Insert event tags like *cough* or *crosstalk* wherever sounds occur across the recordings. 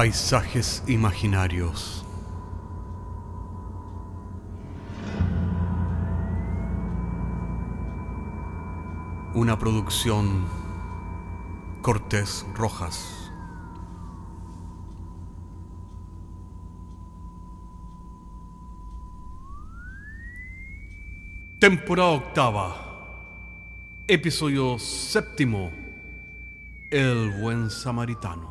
Paisajes imaginarios. Una producción Cortés Rojas. Temporada octava. Episodio séptimo. El buen samaritano.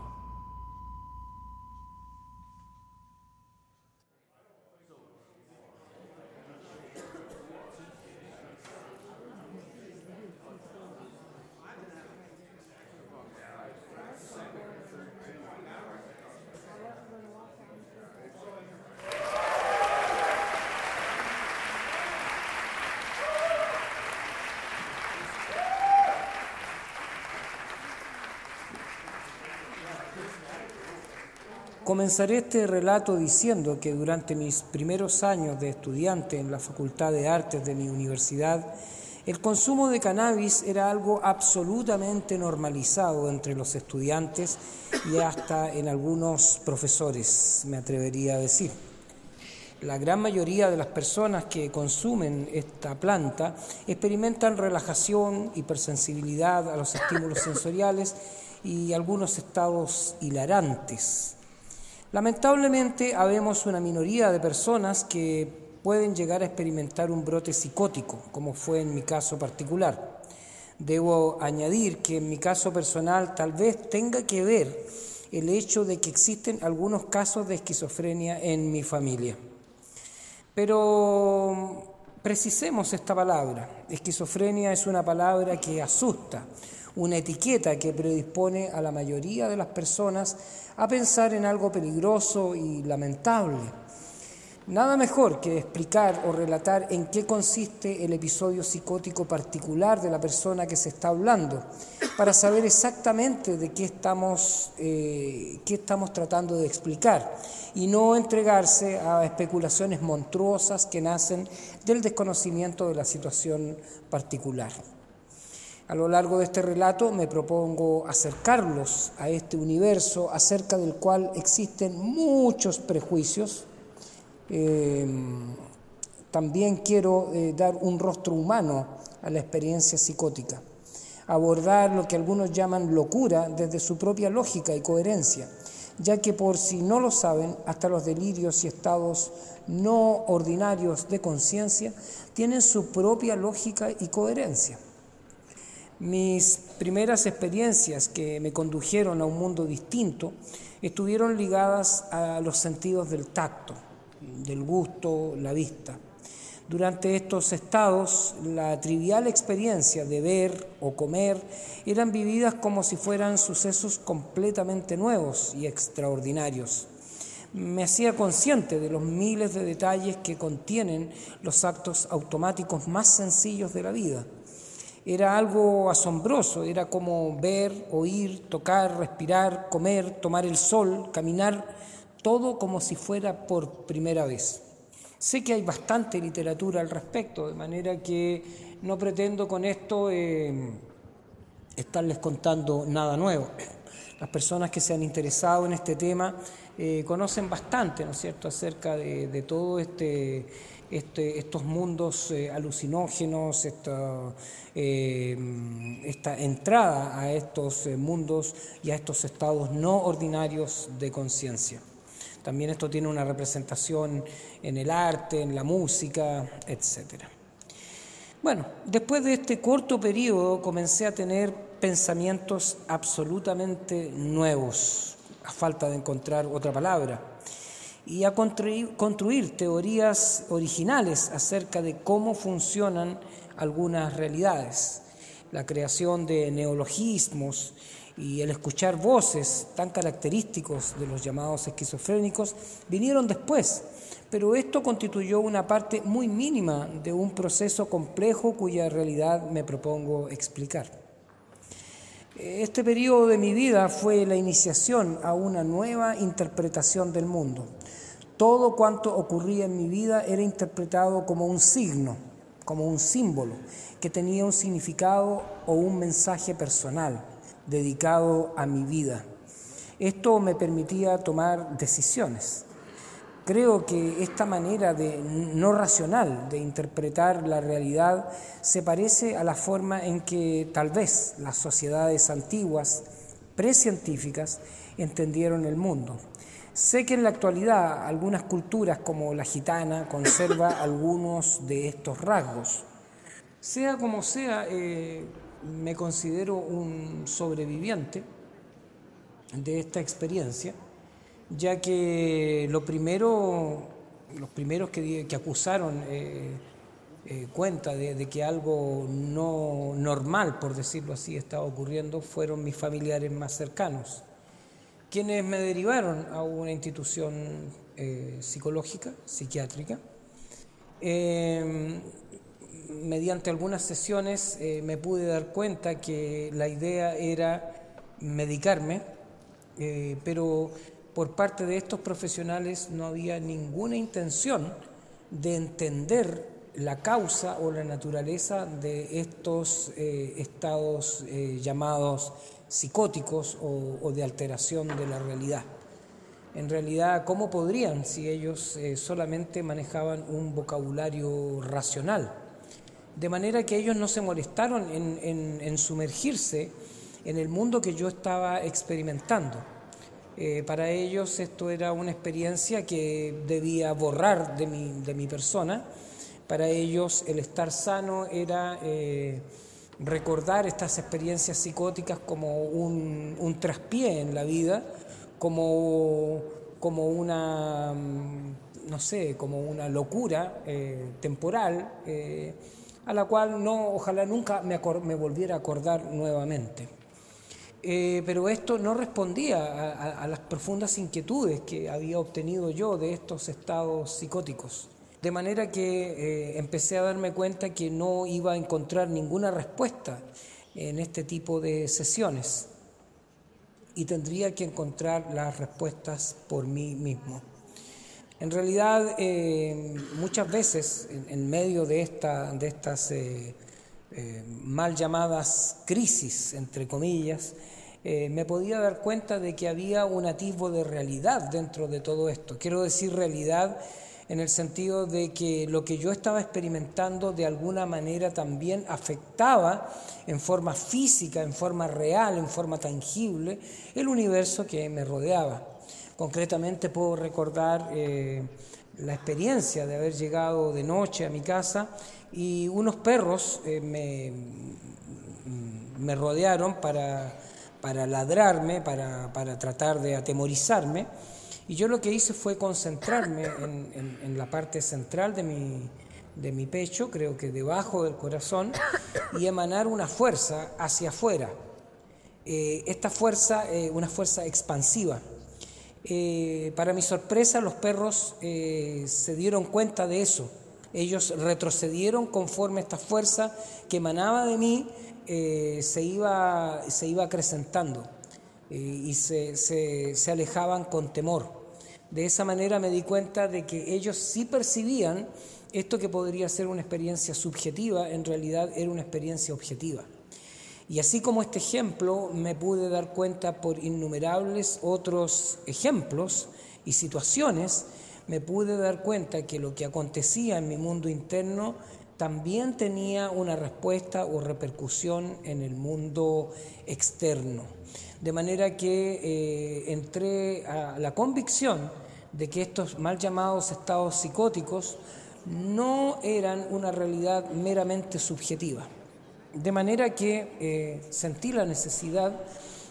Comenzaré este relato diciendo que durante mis primeros años de estudiante en la Facultad de Artes de mi universidad, el consumo de cannabis era algo absolutamente normalizado entre los estudiantes y hasta en algunos profesores, me atrevería a decir. La gran mayoría de las personas que consumen esta planta experimentan relajación, hipersensibilidad a los estímulos sensoriales y algunos estados hilarantes Lamentablemente, habemos una minoría de personas que pueden llegar a experimentar un brote psicótico, como fue en mi caso particular. Debo añadir que en mi caso personal tal vez tenga que ver el hecho de que existen algunos casos de esquizofrenia en mi familia. Pero precisemos esta palabra. Esquizofrenia es una palabra que asusta, una etiqueta que predispone a la mayoría de las personas a pensar en algo peligroso y lamentable. Nada mejor que explicar o relatar en qué consiste el episodio psicótico particular de la persona que se está hablando, para saber exactamente de qué estamos, eh, qué estamos tratando de explicar y no entregarse a especulaciones monstruosas que nacen del desconocimiento de la situación particular. A lo largo de este relato me propongo acercarlos a este universo acerca del cual existen muchos prejuicios. Em, también quiero eh, dar un rostro humano a la experiencia psicótica, abordar lo que algunos llaman locura desde su propia lógica y coherencia, ya que por si no lo saben, hasta los delirios y estados no ordinarios de conciencia tienen su propia lógica y coherencia. Mis primeras experiencias que me condujeron a un mundo distinto estuvieron ligadas a los sentidos del tacto, del gusto, la vista. Durante estos estados, la trivial experiencia de ver o comer eran vividas como si fueran sucesos completamente nuevos y extraordinarios. Me hacía consciente de los miles de detalles que contienen los actos automáticos más sencillos de la vida era algo asombroso, era como ver, oír, tocar, respirar, comer, tomar el sol, caminar, todo como si fuera por primera vez. Sé que hay bastante literatura al respecto, de manera que no pretendo con esto eh, estarles contando nada nuevo. Las personas que se han interesado en este tema eh, conocen bastante, ¿no es cierto?, acerca de todo este este, estos mundos eh, alucinógenos, eh, esta, entrada a estos eh, mundos y a estos estados no ordinarios de conciencia. También esto tiene una representación en el arte, en la música, etc. Bueno, después de este corto periodo comencé a tener pensamientos absolutamente nuevos, a falta de encontrar otra palabra y a construir, teorías originales acerca de cómo funcionan algunas realidades. La creación de neologismos y el escuchar voces tan característicos de los llamados esquizofrénicos vinieron después, pero esto constituyó una parte muy mínima de un proceso complejo cuya realidad me propongo explicar. Este periodo de mi vida fue la iniciación a una nueva interpretación del mundo. Todo cuanto ocurría en mi vida era interpretado como un signo, como un símbolo, que tenía un significado o un mensaje personal dedicado a mi vida. Esto me permitía tomar decisiones. Creo que esta manera de, no racional de interpretar la realidad se parece a la forma en que tal vez las sociedades antiguas, precientíficas, entendieron el mundo. Sé que en la actualidad algunas culturas como la gitana conserva *coughs* algunos de estos rasgos. Sea como sea, eh, me considero un sobreviviente de esta experiencia ya que lo primero, los primeros que, acusaron eh, eh, cuenta de, que algo no normal, por decirlo así, estaba ocurriendo fueron mis familiares más cercanos, quienes me derivaron a una institución eh, psicológica, psiquiátrica. mediante algunas sesiones me pude dar cuenta que la idea era medicarme, pero por parte de estos profesionales no había ninguna intención de entender la causa o la naturaleza de estos eh, estados eh, llamados psicóticos o, de alteración de la realidad. En realidad, ¿cómo podrían si ellos eh, solamente manejaban un vocabulario racional? De manera que ellos no se molestaron en sumergirse en el mundo que yo estaba experimentando eh, para ellos esto era una experiencia que debía borrar de mi, de mi persona. Para ellos el estar sano era eh, recordar estas experiencias psicóticas como un, un traspié en la vida, como, como una, mm, no sé, como una locura eh, temporal, a la cual no, ojalá nunca me, me volviera a acordar nuevamente. Eh, pero esto no respondía a, las profundas inquietudes que había obtenido yo de estos estados psicóticos. De manera que eh, empecé a darme cuenta que no iba a encontrar ninguna respuesta en este tipo de sesiones y tendría que encontrar las respuestas por mí mismo. En realidad, eh, muchas veces en, medio de, esta, de estas eh, mal llamadas crisis, entre comillas, me podía dar cuenta de que había un atisbo de realidad dentro de todo esto. Quiero decir realidad en el sentido de que lo que yo estaba experimentando de alguna manera también afectaba en forma física, en forma real, en forma tangible, el universo que me rodeaba. Concretamente puedo recordar eh, la experiencia de haber llegado de noche a mi casa y unos perros eh, me, me, rodearon para, para ladrarme, para, para, tratar de atemorizarme. Y yo lo que hice fue concentrarme en, en, la parte central de mi, de mi pecho, creo que debajo del corazón, y emanar una fuerza hacia afuera. Eh, esta fuerza, eh, una fuerza expansiva. para mi sorpresa, los perros se dieron cuenta de eso ellos retrocedieron conforme esta fuerza que emanaba de mí eh, se, iba, se iba acrecentando eh, y se, se, alejaban con temor. De esa manera me di cuenta de que ellos sí percibían esto que podría ser una experiencia subjetiva, en realidad era una experiencia objetiva. Y así como este ejemplo, me pude dar cuenta por innumerables otros ejemplos y situaciones me pude dar cuenta que lo que acontecía en mi mundo interno también tenía una respuesta o repercusión en el mundo externo. De manera que eh, entré a la convicción de que estos mal llamados estados psicóticos no eran una realidad meramente subjetiva. De manera que eh, sentí la necesidad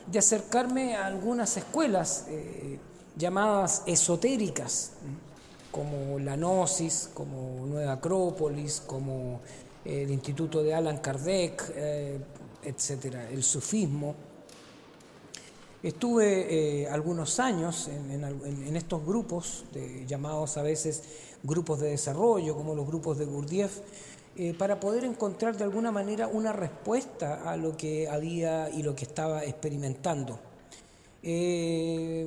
de acercarme a algunas escuelas eh, llamadas esotéricas como la Gnosis, como Nueva Acrópolis, como el Instituto de Alan Kardec, eh, etcétera, el sufismo. Estuve eh, algunos años en, estos grupos, llamados a veces grupos de desarrollo, como los grupos de Gurdjieff, eh, para poder encontrar de alguna manera una respuesta a lo que había y lo que estaba experimentando. Eh,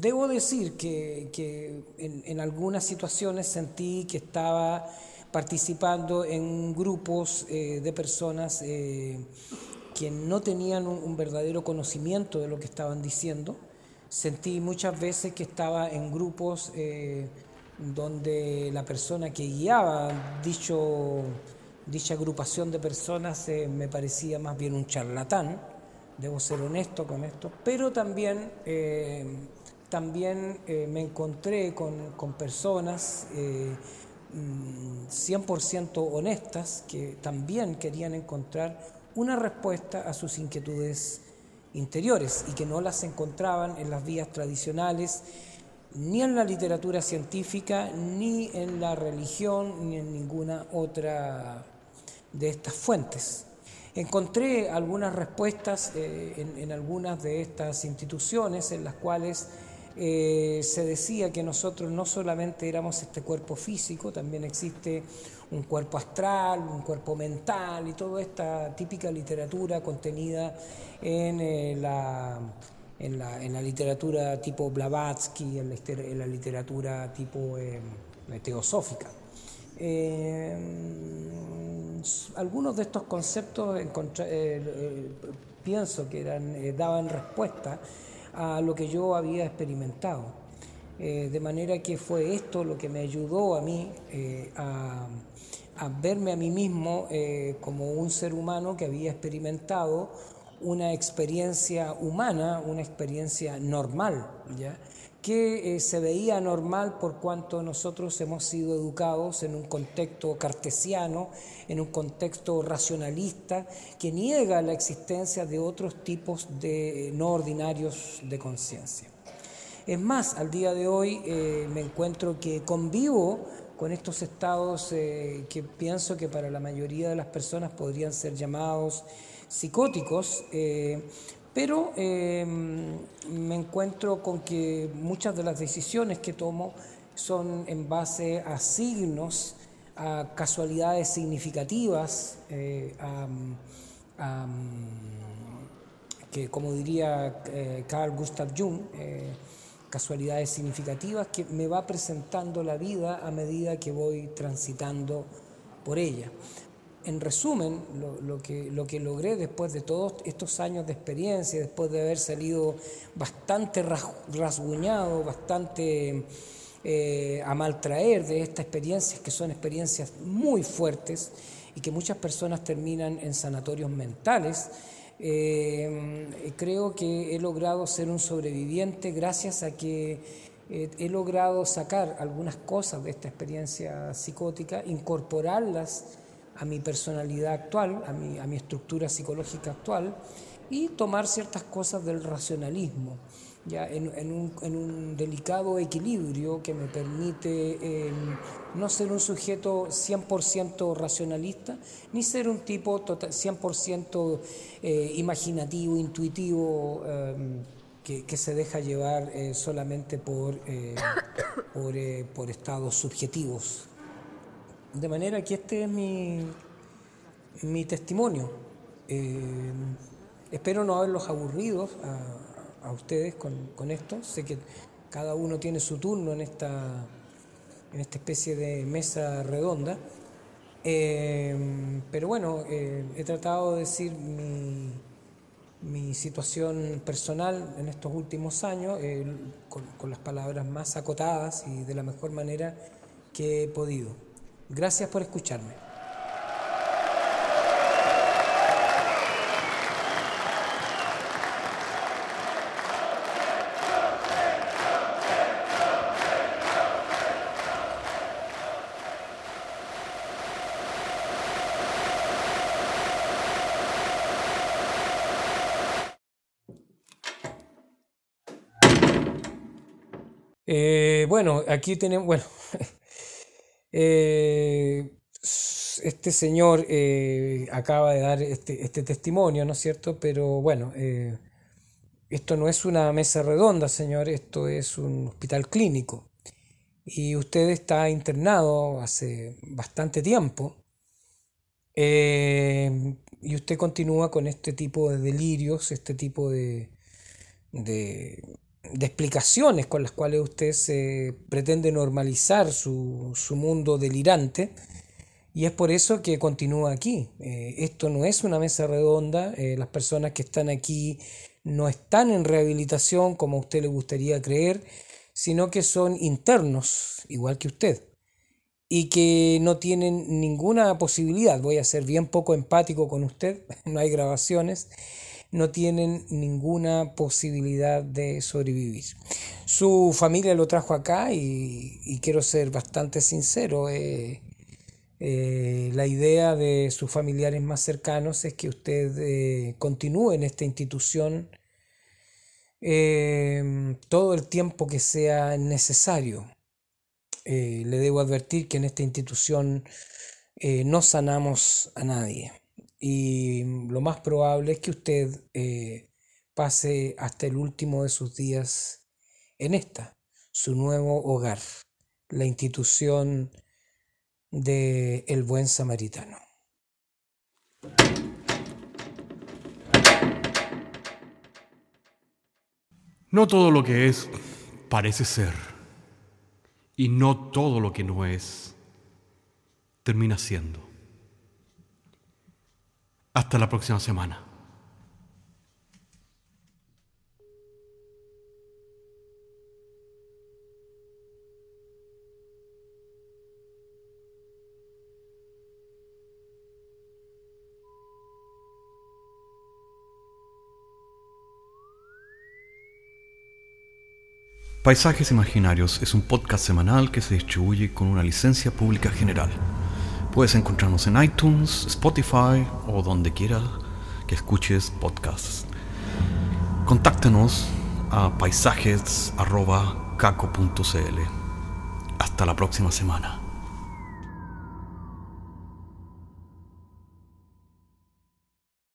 debo decir que, en, algunas situaciones sentí que estaba participando en grupos eh, de personas eh, que no tenían un, verdadero conocimiento de lo que estaban diciendo, Sentí muchas veces que estaba en grupos donde la persona que guiaba dicha agrupación de personas me parecía más bien un charlatán, debo ser honesto con esto, pero también, también me encontré con, con personas 100% mm, honestas que también querían encontrar una respuesta a sus inquietudes interiores y que no las encontraban en las vías tradicionales, ni en la literatura científica, ni en la religión, ni en ninguna otra de estas fuentes. Encontré algunas respuestas eh, en, en algunas de estas instituciones en las cuales eh, se decía que nosotros no solamente éramos este cuerpo físico, también existe un cuerpo astral, un cuerpo mental y toda esta típica literatura contenida en, eh, la, en, la, literatura tipo Blavatsky, en la, literatura tipo eh, teosófica. algunos de estos conceptos pienso que eran, daban respuesta a lo que yo había experimentado. Eh, de manera que fue esto lo que me ayudó a mí eh, a, verme a mí mismo eh, como un ser humano que había experimentado una experiencia humana, una experiencia normal, ¿ya? que eh, se veía normal por cuanto nosotros hemos sido educados en un contexto cartesiano, en un contexto racionalista, que niega la existencia de otros tipos de eh, no ordinarios de conciencia. Es más, al día de hoy eh, me encuentro que convivo con estos estados que pienso que para la mayoría de las personas podrían ser llamados psicóticos, pero em, me encuentro con que muchas de las decisiones que tomo son en base a signos, a casualidades significativas, eh, que como diría eh, Carl Gustav Jung, eh, casualidades significativas que me va presentando la vida a medida que voy transitando por ella en resumen, lo, que, lo que logré después de todos estos años de experiencia, después de haber salido bastante rasguñado, bastante eh, a maltraer de estas experiencias, que son experiencias muy fuertes y que muchas personas terminan en sanatorios mentales, eh, creo que he logrado ser un sobreviviente gracias a que eh, he logrado sacar algunas cosas de esta experiencia psicótica, incorporarlas a mi personalidad actual, a mi, a mi estructura psicológica actual y tomar ciertas cosas del racionalismo, ya en, un, en un, delicado equilibrio que me permite em, no ser un sujeto 100% racionalista, ni ser un tipo 100% eh, imaginativo, intuitivo, em, que, se deja llevar eh, solamente por, eh, *coughs* por estados subjetivos. De manera que este es mi, mi testimonio. Eh, espero no haberlos aburrido a, ustedes con, esto. Sé que cada uno tiene su turno en esta, en esta especie de mesa redonda. Eh, pero bueno, eh, he tratado de decir mi, mi, situación personal en estos últimos años con, con las palabras más acotadas y de la mejor manera que he podido. Gracias por escucharme. Eh, bueno, aquí tenemos, *laughs* bueno, Eh, este señor eh, acaba de dar este, este, testimonio, ¿no es cierto? Pero bueno, eh, esto no es una mesa redonda, señor, esto es un hospital clínico. Y usted está internado hace bastante tiempo. y usted continúa con este tipo de delirios, este tipo de, de explicaciones con las cuales usted se pretende normalizar su, su mundo delirante y es por eso que continúa aquí. Eh, esto no es una mesa redonda, eh, las personas que están aquí no están en rehabilitación como usted le gustaría creer, sino que son internos, igual que usted, y que no tienen ninguna posibilidad, voy a ser bien poco empático con usted, *laughs* no hay grabaciones, no tienen ninguna posibilidad de sobrevivir. Su familia lo trajo acá y, quiero ser bastante sincero. Eh, eh, la idea de sus familiares más cercanos es que usted eh, continúe en esta institución todo el tiempo que sea necesario. le debo advertir que en esta institución no sanamos a nadie y lo más probable es que usted eh, pase hasta el último de sus días en esta, su nuevo hogar, la institución de el buen samaritano. No todo lo que es parece ser, y no todo lo que no es termina siendo. Hasta la próxima semana. Paisajes Imaginarios es un podcast semanal que se distribuye con una licencia pública general. Puedes encontrarnos en iTunes, Spotify o donde quiera que escuches podcasts. Contáctenos a paisajes.caco.cl. Hasta la próxima semana.